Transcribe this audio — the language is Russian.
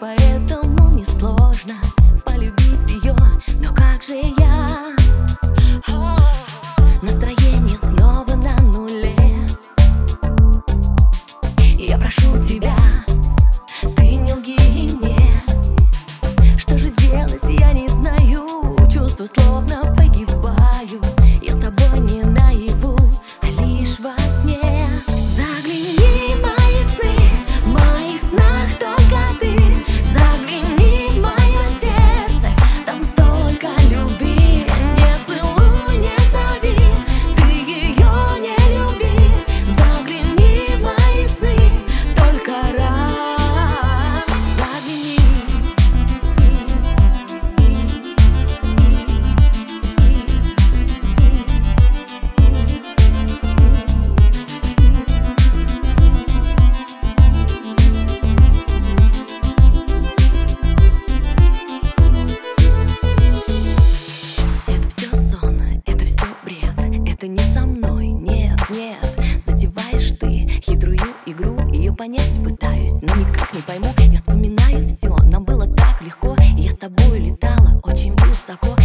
поэтому несложно полюбить ее, но как же я? Настроение снова на нуле. Я прошу тебя, ты не лги мне. Что же делать, я не знаю, чувствую словно погибаю. понять пытаюсь, но никак не пойму. Я вспоминаю все, нам было так легко. Я с тобой летала очень высоко.